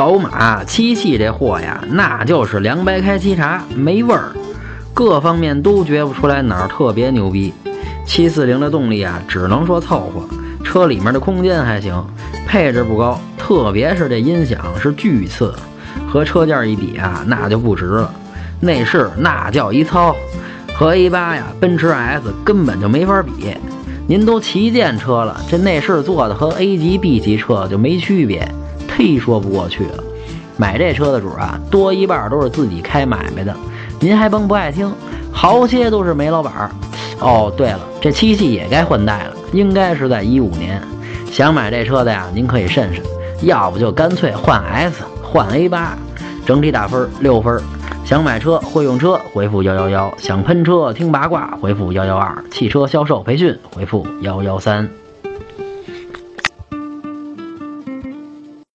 宝马七系这货呀，那就是凉白开沏茶，没味儿，各方面都觉不出来哪儿特别牛逼。七四零的动力啊，只能说凑合，车里面的空间还行，配置不高，特别是这音响是巨次，和车价一比啊，那就不值了。内饰那叫一糙，和 A 八呀、奔驰 S 根本就没法比。您都旗舰车了，这内饰做的和 A 级、B 级车就没区别。忒说不过去了，买这车的主啊，多一半都是自己开买卖的。您还甭不爱听，好些都是煤老板儿。哦，对了，这七系也该换代了，应该是在一五年。想买这车的呀，您可以慎慎，要不就干脆换 S，换 A 八。整体打分六分。想买车会用车，回复幺幺幺；想喷车听八卦，回复幺幺二；汽车销售培训，回复幺幺三。